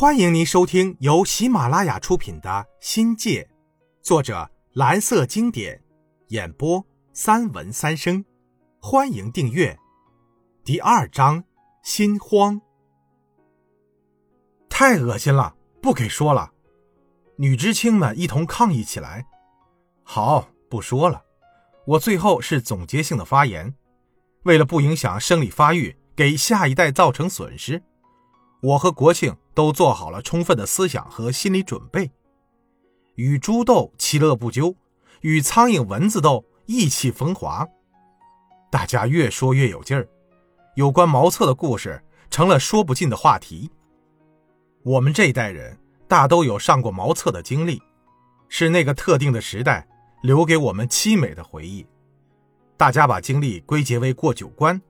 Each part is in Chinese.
欢迎您收听由喜马拉雅出品的《新界》，作者蓝色经典，演播三文三生。欢迎订阅。第二章：心慌。太恶心了，不给说了。女知青们一同抗议起来。好，不说了。我最后是总结性的发言。为了不影响生理发育，给下一代造成损失。我和国庆都做好了充分的思想和心理准备，与猪斗其乐不究，与苍蝇蚊子斗意气风华。大家越说越有劲儿，有关茅厕的故事成了说不尽的话题。我们这一代人大都有上过茅厕的经历，是那个特定的时代留给我们凄美的回忆。大家把经历归结为过九关，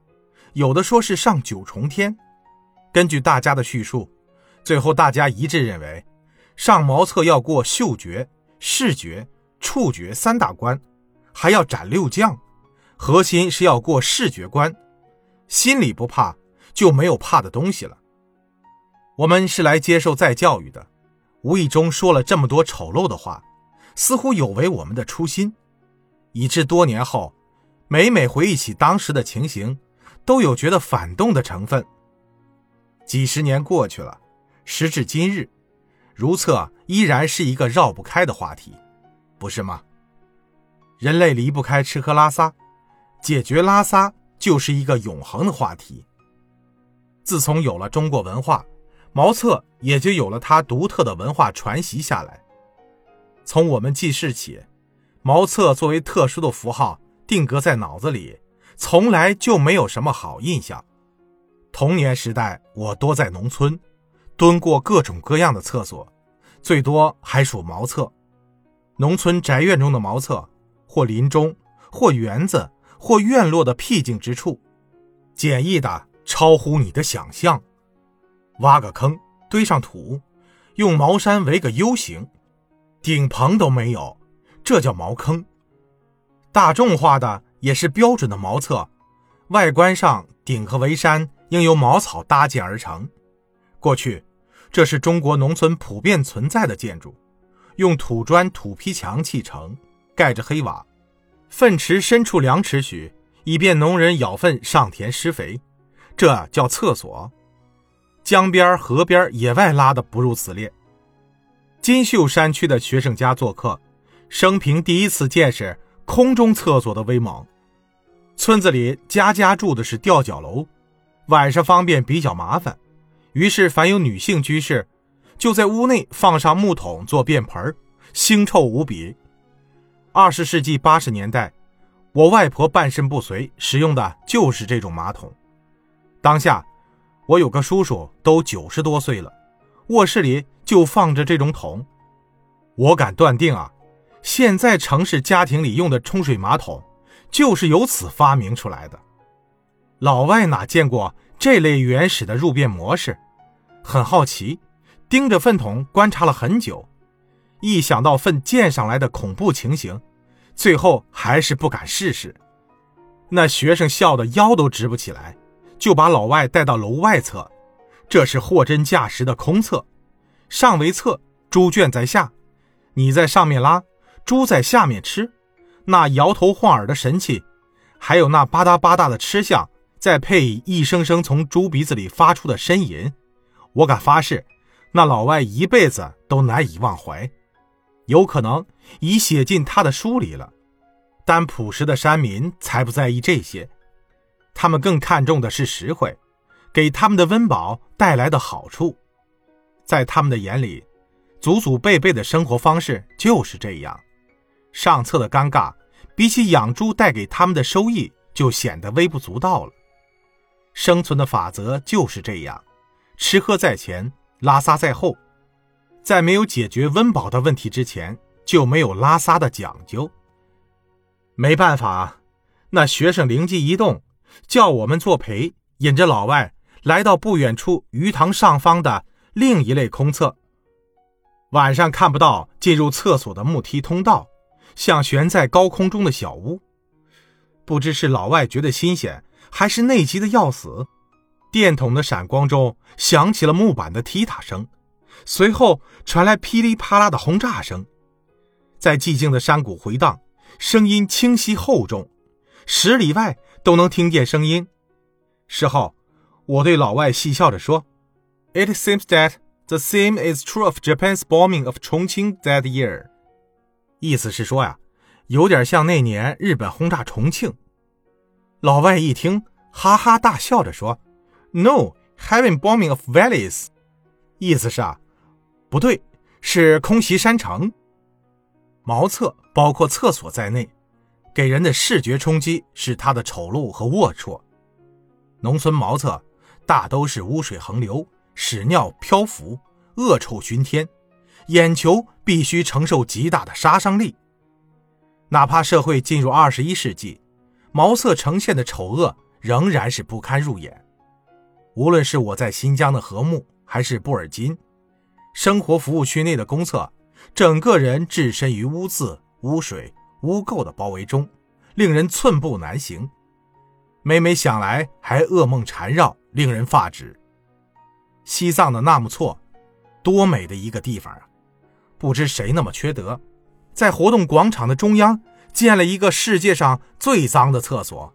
有的说是上九重天。根据大家的叙述，最后大家一致认为，上茅厕要过嗅觉、视觉、触觉三大关，还要斩六将，核心是要过视觉关。心里不怕，就没有怕的东西了。我们是来接受再教育的，无意中说了这么多丑陋的话，似乎有违我们的初心，以致多年后，每每回忆起当时的情形，都有觉得反动的成分。几十年过去了，时至今日，如厕依然是一个绕不开的话题，不是吗？人类离不开吃喝拉撒，解决拉撒就是一个永恒的话题。自从有了中国文化，茅厕也就有了它独特的文化传习下来。从我们记事起，茅厕作为特殊的符号定格在脑子里，从来就没有什么好印象。童年时代，我多在农村，蹲过各种各样的厕所，最多还属茅厕。农村宅院中的茅厕，或林中，或园子，或院落的僻静之处，简易的超乎你的想象。挖个坑，堆上土，用茅山围个 U 型，顶棚都没有，这叫茅坑。大众化的也是标准的茅厕，外观上顶和围山。应由茅草搭建而成。过去，这是中国农村普遍存在的建筑，用土砖、土坯墙砌成，盖着黑瓦，粪池深处两尺许，以便农人舀粪上田施肥。这叫厕所。江边、河边、野外拉的不入此列。金秀山区的学生家做客，生平第一次见识空中厕所的威猛。村子里家家住的是吊脚楼。晚上方便比较麻烦，于是凡有女性居士，就在屋内放上木桶做便盆，腥臭无比。二十世纪八十年代，我外婆半身不遂，使用的就是这种马桶。当下，我有个叔叔都九十多岁了，卧室里就放着这种桶。我敢断定啊，现在城市家庭里用的冲水马桶，就是由此发明出来的。老外哪见过这类原始的入便模式？很好奇，盯着粪桶观察了很久。一想到粪溅上来的恐怖情形，最后还是不敢试试。那学生笑得腰都直不起来，就把老外带到楼外侧，这是货真价实的空厕，上为厕，猪圈在下，你在上面拉，猪在下面吃，那摇头晃耳的神气，还有那吧嗒吧嗒的吃相。再配以一声声从猪鼻子里发出的呻吟，我敢发誓，那老外一辈子都难以忘怀。有可能已写进他的书里了，但朴实的山民才不在意这些，他们更看重的是实惠，给他们的温饱带来的好处。在他们的眼里，祖祖辈辈的生活方式就是这样。上策的尴尬，比起养猪带给他们的收益，就显得微不足道了。生存的法则就是这样，吃喝在前，拉撒在后。在没有解决温饱的问题之前，就没有拉撒的讲究。没办法，那学生灵机一动，叫我们作陪，引着老外来到不远处鱼塘上方的另一类空厕。晚上看不到进入厕所的木梯通道，像悬在高空中的小屋。不知是老外觉得新鲜。还是内急的要死，电筒的闪光中响起了木板的踢踏声，随后传来噼里啪啦的轰炸声，在寂静的山谷回荡，声音清晰厚重，十里外都能听见声音。事后，我对老外戏笑着说：“It seems that the same is true of Japan's bombing of Chongqing that year。”意思是说呀，有点像那年日本轰炸重庆。老外一听，哈哈大笑着说：“No, having bombing of valleys。”意思是啊。不对，是空袭山城。茅厕包括厕所在内，给人的视觉冲击是它的丑陋和龌龊。农村茅厕大都是污水横流、屎尿漂浮、恶臭熏天，眼球必须承受极大的杀伤力。哪怕社会进入二十一世纪，茅厕呈现的丑恶仍然是不堪入眼。无论是我在新疆的禾木，还是布尔津。生活服务区内的公厕，整个人置身于污渍、污水、污垢的包围中，令人寸步难行。每每想来，还噩梦缠绕，令人发指。西藏的纳木错，多美的一个地方啊！不知谁那么缺德，在活动广场的中央建了一个世界上最脏的厕所，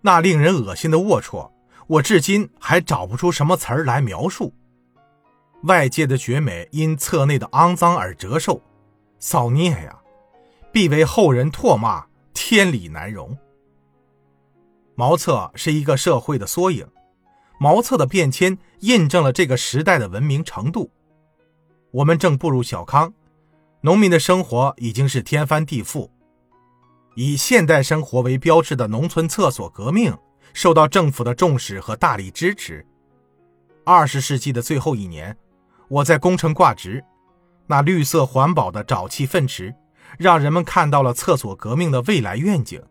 那令人恶心的龌龊，我至今还找不出什么词儿来描述。外界的绝美因厕内的肮脏而折寿，造孽呀！必为后人唾骂，天理难容。茅厕是一个社会的缩影，茅厕的变迁印证了这个时代的文明程度。我们正步入小康，农民的生活已经是天翻地覆。以现代生活为标志的农村厕所革命，受到政府的重视和大力支持。二十世纪的最后一年。我在工程挂职，那绿色环保的沼气粪池，让人们看到了厕所革命的未来愿景。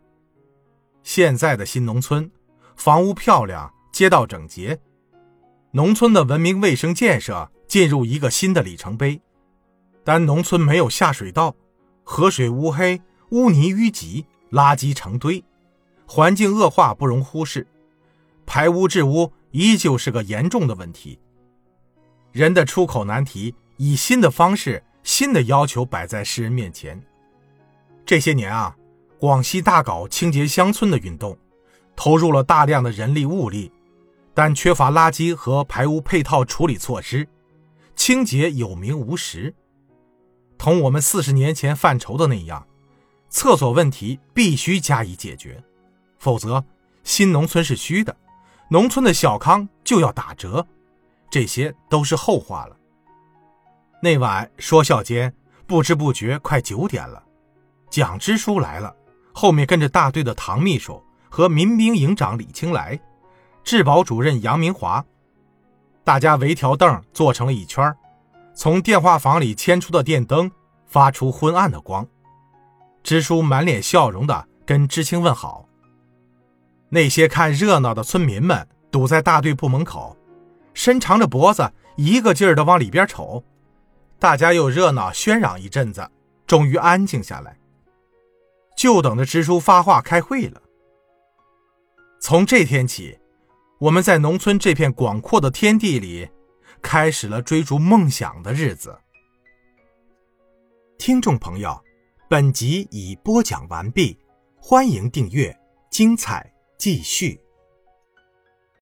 现在的新农村，房屋漂亮，街道整洁，农村的文明卫生建设进入一个新的里程碑。但农村没有下水道，河水乌黑，污泥淤积，垃圾成堆，环境恶化不容忽视，排污治污依旧是个严重的问题。人的出口难题以新的方式、新的要求摆在世人面前。这些年啊，广西大搞清洁乡村的运动，投入了大量的人力物力，但缺乏垃圾和排污配套处理措施，清洁有名无实。同我们四十年前犯愁的那样，厕所问题必须加以解决，否则新农村是虚的，农村的小康就要打折。这些都是后话了。那晚说笑间，不知不觉快九点了。蒋支书来了，后面跟着大队的唐秘书和民兵营长李青来，治保主任杨明华。大家围条凳坐成了一圈从电话房里牵出的电灯发出昏暗的光。支书满脸笑容的跟知青问好。那些看热闹的村民们堵在大队部门口。伸长着脖子，一个劲儿的往里边瞅，大家又热闹喧嚷一阵子，终于安静下来，就等着支书发话开会了。从这天起，我们在农村这片广阔的天地里，开始了追逐梦想的日子。听众朋友，本集已播讲完毕，欢迎订阅，精彩继续。